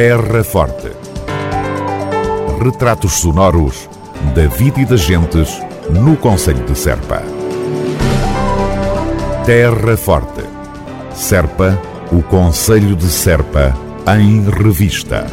Terra Forte. Retratos sonoros da vida e das gentes no Conselho de Serpa. Terra Forte. Serpa, o Conselho de Serpa, em revista.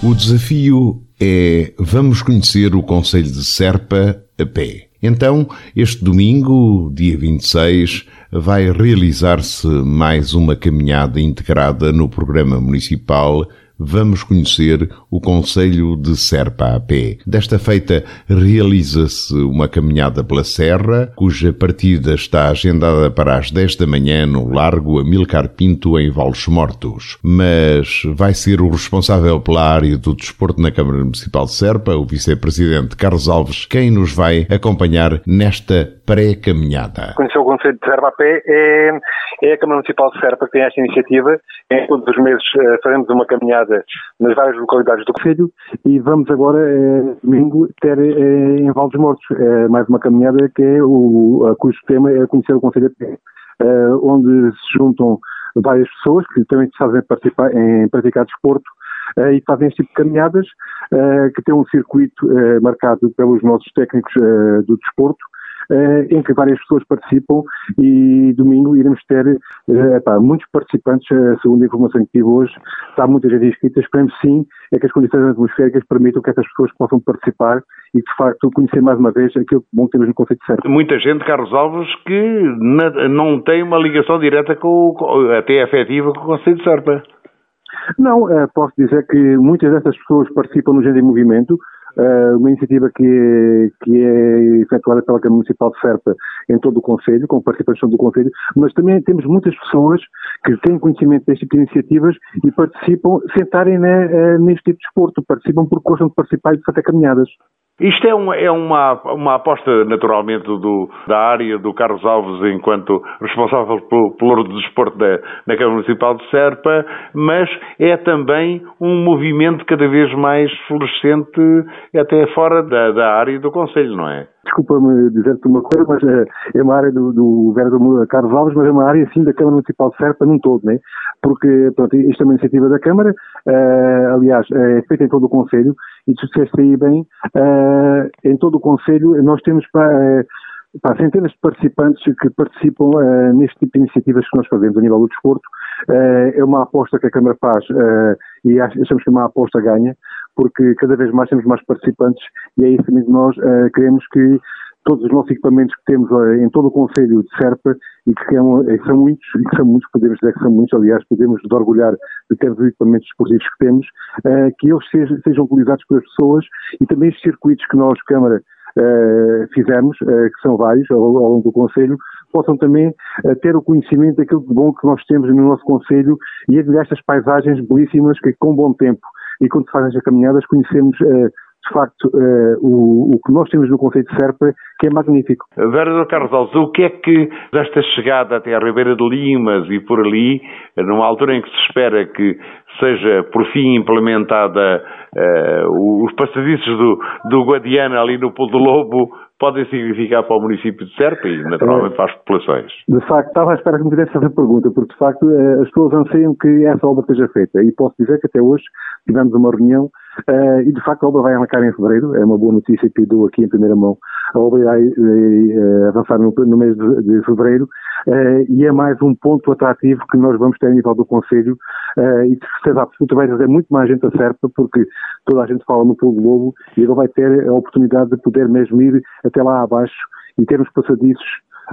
O desafio é vamos conhecer o Conselho de Serpa a pé. Então, este domingo, dia 26, vai realizar-se mais uma caminhada integrada no programa municipal vamos conhecer o Conselho de Serpa a pé. Desta feita, realiza-se uma caminhada pela Serra, cuja partida está agendada para as 10 da manhã no Largo Amilcar Pinto, em Valles Mortos. Mas vai ser o responsável pela área do desporto na Câmara Municipal de Serpa, o vice-presidente Carlos Alves, quem nos vai acompanhar nesta pré-caminhada. Conhecer o Conselho de Serpa a pé é, é a Câmara Municipal de Serpa que tem esta iniciativa. Em todos os meses eh, faremos uma caminhada nas várias localidades do Conselho e vamos agora, é, domingo, ter é, em Valdes Mortos é, mais uma caminhada que é o, a, cujo tema é conhecer o Conselho de Pé, onde se juntam várias pessoas que também sabem participar em praticar desporto e fazem este tipo de caminhadas que tem um circuito marcado pelos nossos técnicos do desporto eh, em que várias pessoas participam e domingo iremos ter eh, epá, muitos participantes, eh, segundo a informação que tive hoje, está muita gente inscrita, esperemos sim é que as condições atmosféricas permitam que essas pessoas possam participar e de facto conhecer mais uma vez aquilo que bom temos no Conceito de Serpa. Muita gente, Carlos Alves, que não tem uma ligação direta com, até efetiva com o Conceito de Serpa. Não, posso dizer que muitas dessas pessoas participam no Gênero em Movimento, uma iniciativa que é, que é efetuada pela Câmara Municipal de Serpa em todo o Conselho, com participação do Conselho, mas também temos muitas pessoas que têm conhecimento deste tipo de iniciativas e participam, sentarem uh, neste tipo de desporto, participam porque gostam de participar e de fazer caminhadas. Isto é uma, é uma, uma aposta, naturalmente, do, da área do Carlos Alves enquanto responsável pelo, pelo desporto da, da Câmara Municipal de Serpa, mas é também um movimento cada vez mais florescente até fora da, da área do Conselho, não é? Desculpa-me dizer-te uma coisa, mas é, é uma área do, do vereador Carlos Alves, mas é uma área, sim, da Câmara Municipal de Serpa num todo, né? Porque, pronto, isto é uma iniciativa da Câmara, uh, aliás, é feita em todo o Conselho, e tu disseste aí bem, uh, em todo o Conselho nós temos para... Uh, Pá, centenas de participantes que participam uh, neste tipo de iniciativas que nós fazemos a nível do desporto. Uh, é uma aposta que a Câmara faz uh, e achamos que é uma aposta ganha, porque cada vez mais temos mais participantes e é isso mesmo nós queremos que todos os nossos equipamentos que temos em todo o Conselho de Serpa e que são, são muitos, e que são muitos, podemos dizer que são muitos, aliás, podemos nos orgulhar de ter os equipamentos esportivos que temos, que eles sejam, sejam utilizados pelas pessoas e também os circuitos que nós, Câmara, fizemos, uh, que são vários ao, longo do Conselho, possam também uh, ter o conhecimento daquilo de bom que nós temos no nosso Conselho e admirar estas paisagens belíssimas que com bom tempo e quando se fazem as caminhadas conhecemos de facto, o, que nós temos no Conceito de Serpa, que é magnífico. Vereador Carlos Alves, o que é que desta chegada até a Ribeira de Limas e por ali, numa altura em que se espera que seja por fim implementada uh, os passadiços do, do Guadiana ali no Pulo do Lobo, podem significar para o município de Serpa e naturalmente para as populações? De facto, estava à espera que me tivesse essa pergunta, porque de facto eh, as pessoas anseiam que essa obra seja feita e posso dizer que até hoje tivemos uma reunião Uh, e de facto a obra vai arrancar em fevereiro, é uma boa notícia que dou aqui em primeira mão. A obra vai uh, avançar no, no, mês de, de fevereiro uh, e é mais um ponto atrativo que nós vamos ter a nível do Conselho e de certeza absoluta vai trazer muito mais gente a Serpa porque toda a gente fala no Povo Lobo e agora vai ter a oportunidade de poder mesmo ir até lá abaixo e ter uns passadiços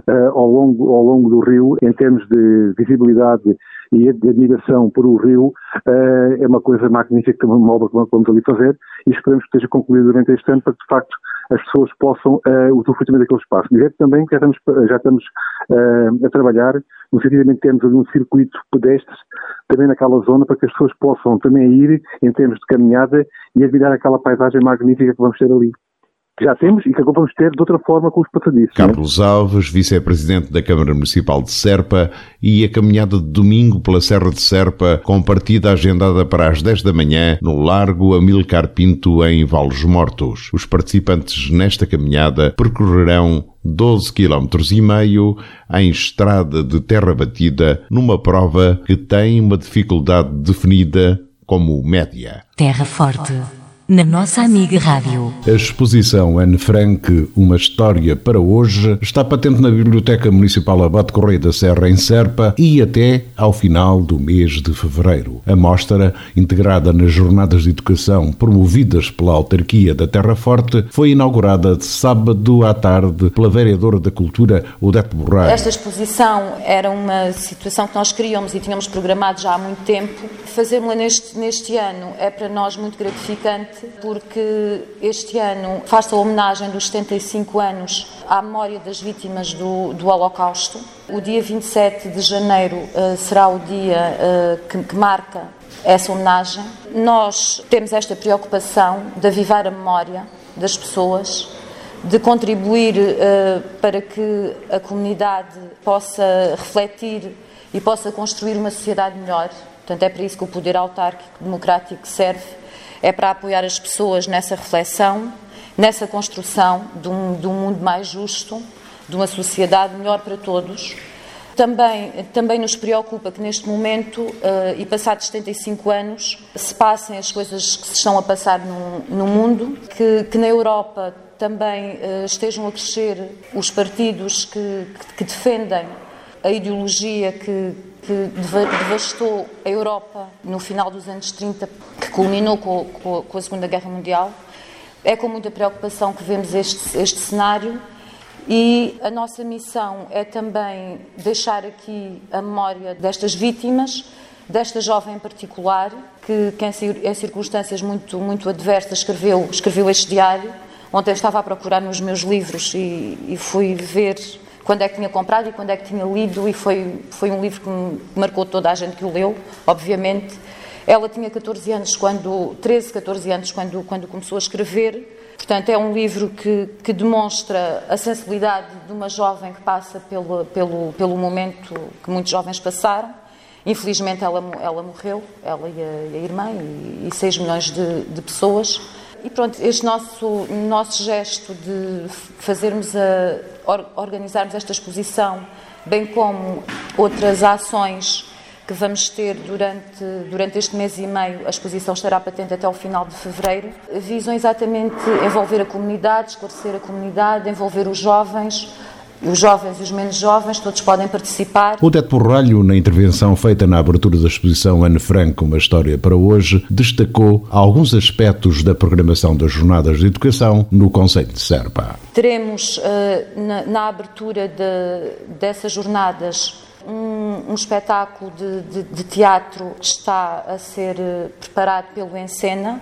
uh, ao, longo, ao longo do rio, em termos de visibilidade e de admiração por o rio, uh, é uma coisa magnífica, uma obra que vamos ali fazer e esperamos que esteja concluída durante este ano para que, de facto, as pessoas possam uh, usufruir também daquele espaço. Dizer também que já estamos, já estamos uh, a trabalhar no sentido de termos ali um circuito pedestre também naquela zona para que as pessoas possam também ir em termos de caminhada e admirar aquela paisagem magnífica que vamos ter ali. Que já temos e que agora vamos ter de outra forma com os passadiços. É? Carlos é? Alves, vice-presidente da Câmara Municipal de Serpa e a caminhada de domingo pela Serra de Serpa com partida agendada para as 10 da manhã no Largo Amilcar Pinto em Valos Mortos. Os participantes nesta caminhada percorrerão 12 km e meio em estrada de terra batida numa prova que tem uma dificuldade definida como média. Terra Forte na nossa amiga Rádio. A exposição Anne Frank, Uma História para Hoje, está patente na Biblioteca Municipal Abate Correia da Serra, em Serpa, e até ao final do mês de fevereiro. A mostra, integrada nas jornadas de educação promovidas pela autarquia da Terra Forte, foi inaugurada de sábado à tarde pela vereadora da Cultura, Odete Borraio. Esta exposição era uma situação que nós queríamos e tínhamos programado já há muito tempo. Fazê-la neste, neste ano é para nós muito gratificante porque este ano faz-se a homenagem dos 75 anos à memória das vítimas do, do Holocausto. O dia 27 de janeiro uh, será o dia uh, que, que marca essa homenagem. Nós temos esta preocupação de avivar a memória das pessoas, de contribuir uh, para que a comunidade possa refletir e possa construir uma sociedade melhor. Portanto, é para isso que o poder autárquico democrático serve é para apoiar as pessoas nessa reflexão, nessa construção de um, de um mundo mais justo, de uma sociedade melhor para todos. Também, também nos preocupa que neste momento, uh, e passados 75 anos, se passem as coisas que se estão a passar no, no mundo, que, que, na Europa também uh, estejam a crescer os partidos que, que, que defendem a ideologia que, que devastou a Europa no final dos anos 30, que culminou com, com, a Segunda Guerra Mundial. É com muita preocupação que vemos este, este cenário e a nossa missão é também deixar aqui a memória destas vítimas, desta jovem em particular, que, que em, circunstâncias muito, muito adversas escreveu, escreveu este diário. Ontem estava a procurar nos meus livros e, e fui ver quando é que tinha comprado e quando é que tinha lido, e foi, foi um livro que marcou toda a gente que o leu, obviamente. Ela tinha 14 anos, quando, 13, 14 anos, quando, quando começou a escrever. Portanto, é um livro que, que demonstra a sensibilidade de uma jovem que passa pelo, pelo, pelo momento que muitos jovens passaram. Infelizmente, ela, ela morreu, ela e a, e a irmã, e, e 6 milhões de, de pessoas. E pronto, este nosso, nosso gesto de fazermos a, organizarmos esta exposição, bem como outras ações que vamos ter durante, durante este mês e meio, a exposição estará patente até ao final de fevereiro, visam exatamente envolver a comunidade, esclarecer a comunidade, envolver os jovens, os jovens e os menos jovens, todos podem participar. Odete Borralho, na intervenção feita na abertura da exposição Anne Franco, uma história para hoje, destacou alguns aspectos da programação das jornadas de educação no Conselho de Serpa. Teremos na, na, abertura de, dessas jornadas um, um espetáculo de, de, de, teatro que está a ser uh, preparado pelo Encena.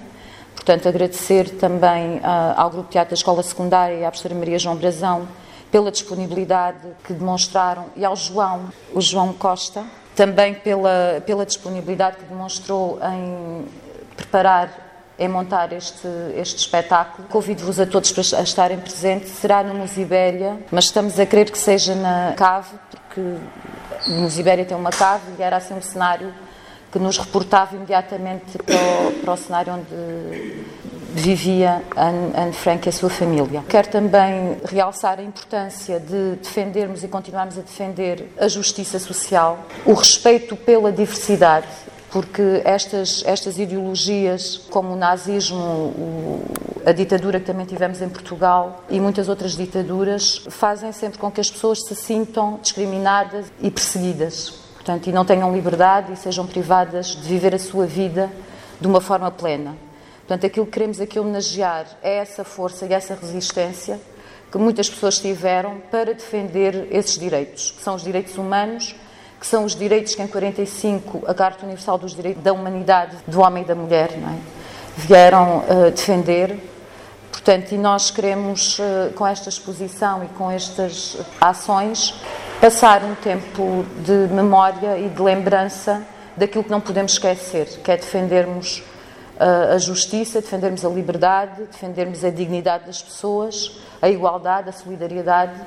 Portanto, agradecer também uh, ao Grupo Teatro da Escola Secundária e à professora Maria João Brazão pela disponibilidade que demonstraram e ao João, o João Costa, também pela, pela disponibilidade que demonstrou em preparar, em montar este, este espetáculo. Convido-vos a todos para estarem presentes. Será no Musibéria, mas estamos a querer que seja na cave, porque o Musibéria tem uma cave e era assim um cenário que nos reportava imediatamente para o, para o cenário onde vivia Anne, Anne Frank e a sua família. Quero também realçar a importância de defendermos e continuarmos a defender a justiça social, o respeito pela diversidade, porque estas, estas ideologias, como o nazismo, o, a ditadura que também tivemos em Portugal e muitas outras ditaduras, fazem sempre com que as pessoas se sintam discriminadas e perseguidas. Portanto, e não tenham liberdade e sejam privadas de viver a sua vida de uma forma plena. Portanto, aquilo que queremos aqui homenagear é essa força e essa resistência que muitas pessoas tiveram para defender esses direitos, que são os direitos humanos, que são os direitos que em 45 a Carta Universal dos Direitos da Humanidade, do homem e da mulher, é? vieram uh, defender. Portanto, e nós queremos, uh, com esta exposição e com estas ações, passar um tempo de memória e de lembrança daquilo que não podemos esquecer, que é defendermos a, a justiça, defendermos a liberdade, defendermos a dignidade das pessoas, a igualdade, a solidariedade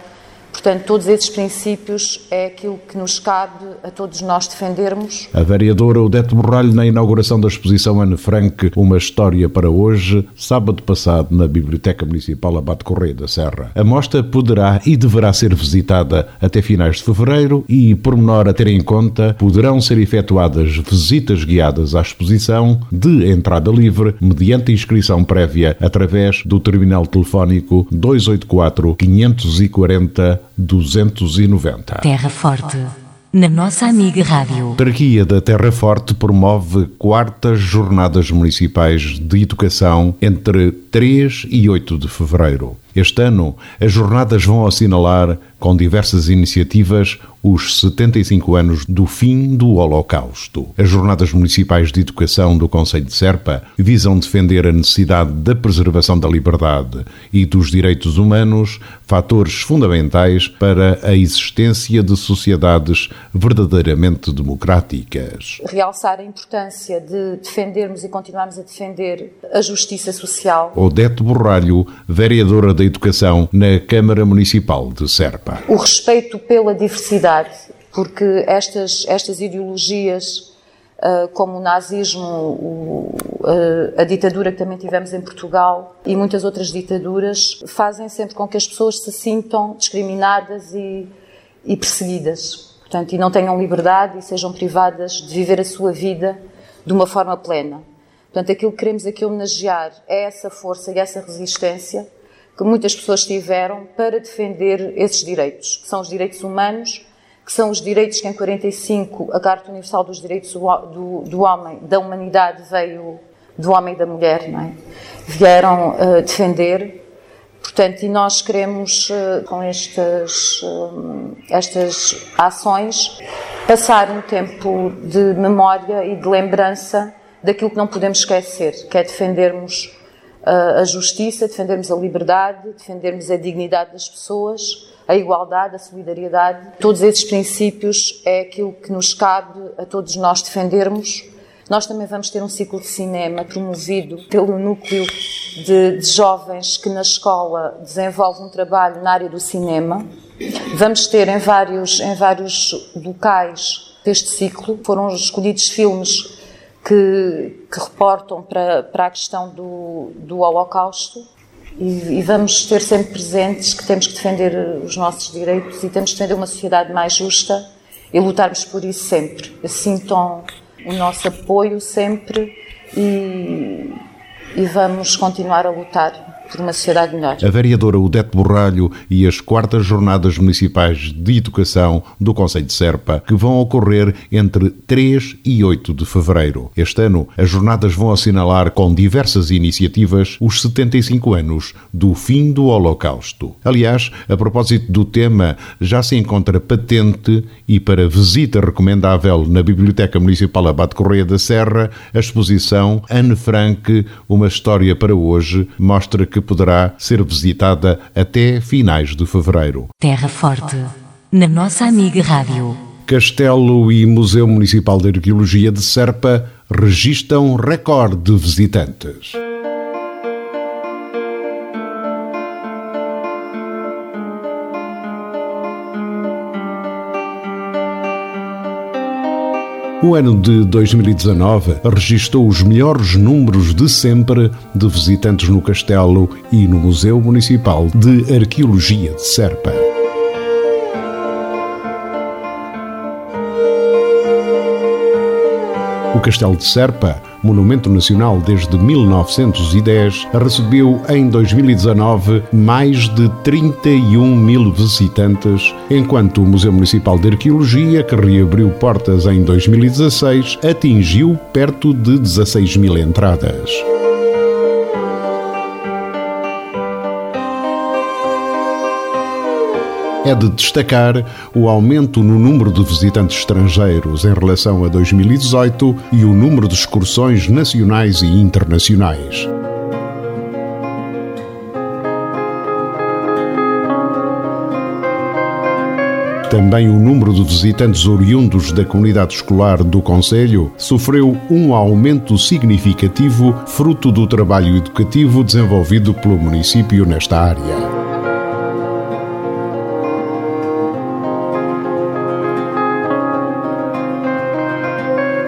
Portanto, todos esses princípios é aquilo que nos cabe a todos nós defendermos. A vereadora Odete Borralho, na inauguração da exposição Anne Frank, Uma História para Hoje, sábado passado, na Biblioteca Municipal Abate Correia da Serra. A mostra poderá e deverá ser visitada até finais de fevereiro e, por menor a ter em conta, poderão ser efetuadas visitas guiadas à exposição de entrada livre, mediante inscrição prévia, através do terminal telefónico 284 540 290. Terra Forte. Na nossa amiga Rádio. A autarquia da Terra Forte promove quartas jornadas municipais de educação entre 3 e 8 de fevereiro. Este ano, as jornadas vão assinalar, com diversas iniciativas, os 75 anos do fim do Holocausto. As Jornadas Municipais de Educação do Conselho de Serpa visam defender a necessidade da preservação da liberdade e dos direitos humanos, fatores fundamentais para a existência de sociedades verdadeiramente democráticas. Realçar a importância de defendermos e continuarmos a defender a justiça social. Odete Borralho, vereadora da Educação na Câmara Municipal de Serpa. O respeito pela diversidade, porque estas, estas ideologias, uh, como o nazismo, uh, a ditadura que também tivemos em Portugal e muitas outras ditaduras, fazem sempre com que as pessoas se sintam discriminadas e, e perseguidas. Portanto, e não tenham liberdade e sejam privadas de viver a sua vida de uma forma plena. Portanto, aquilo que queremos aqui homenagear é essa força e essa resistência que muitas pessoas tiveram para defender esses direitos, que são os direitos humanos, que são os direitos que em 45 a Carta Universal dos Direitos do, do, do Homem, da Humanidade veio do homem e da mulher, não é? Vieram uh, defender. Portanto, e nós queremos, uh, com estas, uh, estas ações, passar um tempo de memória e de lembrança daquilo que não podemos esquecer, que é defendermos a justiça, defendermos a liberdade, defendermos a dignidade das pessoas, a igualdade, a solidariedade. Todos esses princípios é aquilo que nos cabe a todos nós defendermos. Nós também vamos ter um ciclo de cinema promovido pelo núcleo de, de jovens que na escola desenvolve um trabalho na área do cinema. Vamos ter em vários, em vários locais deste ciclo. Foram escolhidos filmes que, que reportam para, para a questão do, do Holocausto e, e, vamos ter sempre presentes que temos que defender os nossos direitos e temos que defender uma sociedade mais justa e lutarmos por isso sempre. Sintam o nosso apoio sempre e, e vamos continuar a lutar por uma sociedade melhor. A vereadora Odete Borralho e as quartas jornadas municipais de educação do Conselho de Serpa, que vão ocorrer entre 3 e 8 de fevereiro. Este ano, as jornadas vão assinalar com diversas iniciativas os 75 anos do fim do Holocausto. Aliás, a propósito do tema, já se encontra patente e para visita recomendável na Biblioteca Municipal Abate Correia da Serra, a exposição Anne Frank, uma história para hoje, mostra que poderá ser visitada até finais de fevereiro. Terra Forte, na nossa amiga Rádio. Castelo e Museu Municipal de Arqueologia de Serpa registram recorde de visitantes. O ano de 2019 registrou os melhores números de sempre de visitantes no Castelo e no Museu Municipal de Arqueologia de Serpa. O Castelo de Serpa monumento nacional desde 1910, recebeu em 2019 mais de 31 mil visitantes, enquanto o Museu Municipal de Arqueologia, que reabriu portas em 2016, atingiu perto de 16 mil entradas. É de destacar o aumento no número de visitantes estrangeiros em relação a 2018 e o número de excursões nacionais e internacionais. Também o número de visitantes oriundos da comunidade escolar do Conselho sofreu um aumento significativo, fruto do trabalho educativo desenvolvido pelo município nesta área.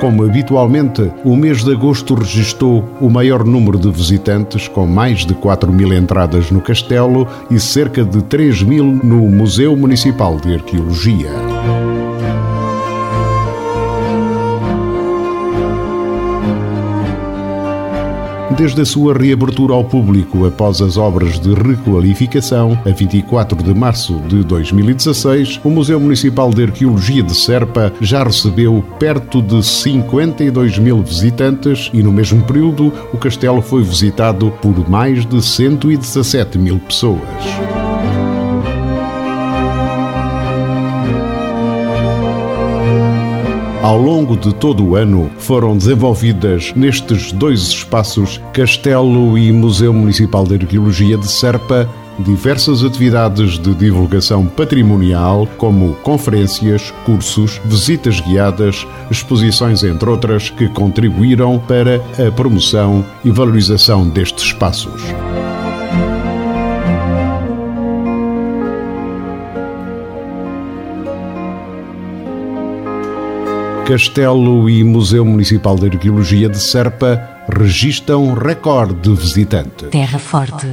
Como habitualmente, o mês de agosto registrou o maior número de visitantes, com mais de 4 mil entradas no castelo e cerca de 3 mil no Museu Municipal de Arqueologia. Desde a sua reabertura ao público após as obras de requalificação, a 24 de março de 2016, o Museu Municipal de Arqueologia de Serpa já recebeu perto de 52 mil visitantes e, no mesmo período, o castelo foi visitado por mais de 117 mil pessoas. Ao longo de todo o ano foram desenvolvidas nestes dois espaços, Castelo e Museu Municipal de Arqueologia de Serpa, diversas atividades de divulgação patrimonial, como conferências, cursos, visitas guiadas, exposições, entre outras, que contribuíram para a promoção e valorização destes espaços. Castelo e Museu Municipal de Arqueologia de Serpa registram recorde de visitantes. Terra Forte,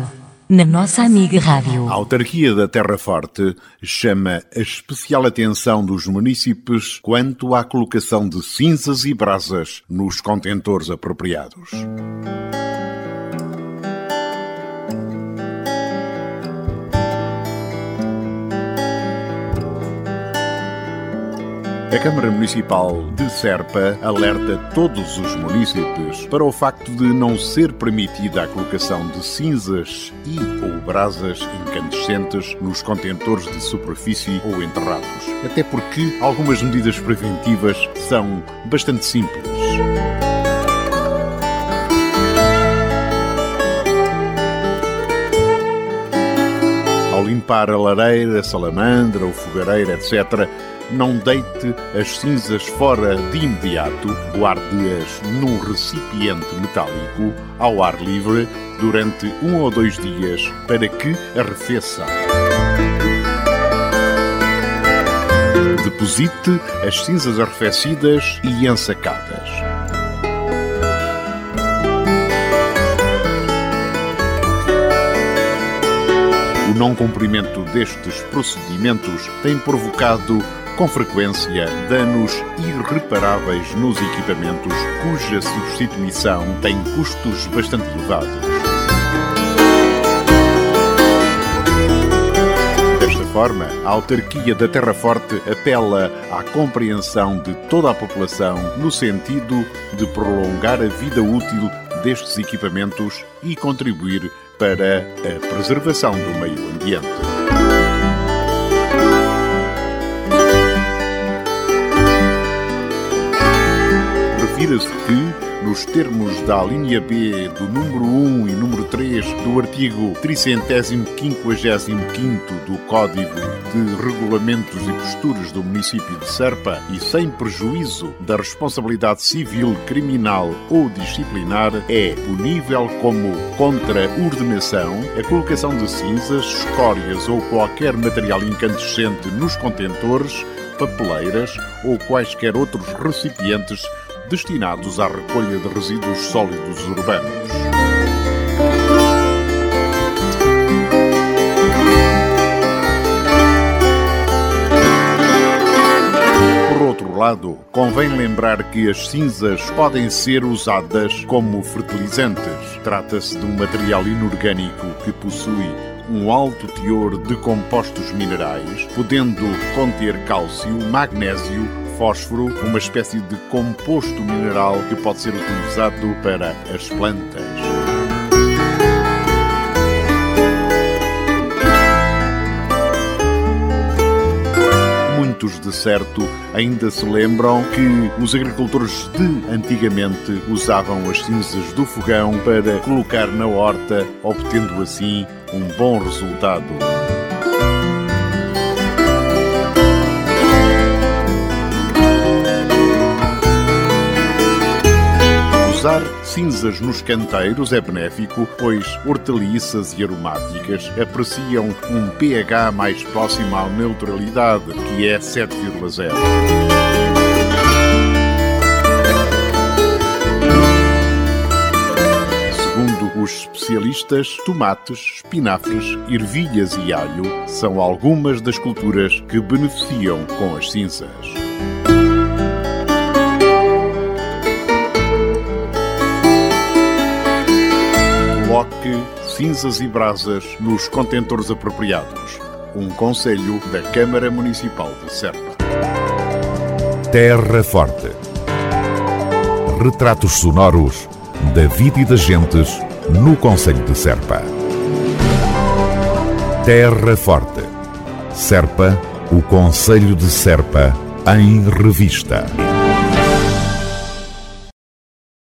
na nossa amiga rádio. A autarquia da Terra Forte chama a especial atenção dos municípios quanto à colocação de cinzas e brasas nos contentores apropriados. A Câmara Municipal de Serpa alerta todos os municípios para o facto de não ser permitida a colocação de cinzas e ou brasas incandescentes nos contentores de superfície ou enterrados, até porque algumas medidas preventivas são bastante simples. Ao limpar a lareira, a salamandra, o fogareiro, etc., não deite as cinzas fora de imediato, guarde-as num recipiente metálico ao ar livre durante um ou dois dias para que arrefeçam. Deposite as cinzas arrefecidas e ensacadas. Não cumprimento destes procedimentos tem provocado com frequência, danos irreparáveis nos equipamentos cuja substituição tem custos bastante elevados. Forma, a autarquia da Terra Forte apela à compreensão de toda a população no sentido de prolongar a vida útil destes equipamentos e contribuir para a preservação do meio ambiente. Refira-se que, nos termos da linha B do número 1 e número 3 do artigo 355 do Código de Regulamentos e Posturas do município de Serpa e sem prejuízo da responsabilidade civil, criminal ou disciplinar, é punível como contra-ordenação a colocação de cinzas, escórias ou qualquer material incandescente nos contentores, papeleiras ou quaisquer outros recipientes destinados à recolha de resíduos sólidos urbanos. Por outro lado, convém lembrar que as cinzas podem ser usadas como fertilizantes. Trata-se de um material inorgânico que possui um alto teor de compostos minerais, podendo conter cálcio, magnésio, fósforo, uma espécie de composto mineral que pode ser utilizado para as plantas. Muitos, de certo, ainda se lembram que os agricultores de antigamente usavam as cinzas do fogão para colocar na horta, obtendo assim um bom resultado. Usar cinzas nos canteiros é benéfico, pois hortaliças e aromáticas apreciam um pH mais próximo à neutralidade, que é 7,0. Segundo os especialistas, tomates, espinafres, ervilhas e alho são algumas das culturas que beneficiam com as cinzas. Cinzas e brasas nos contentores apropriados. Um conselho da Câmara Municipal de Serpa. Terra Forte. Retratos sonoros da vida e das gentes no Conselho de Serpa. Terra Forte. Serpa, o Conselho de Serpa, em revista.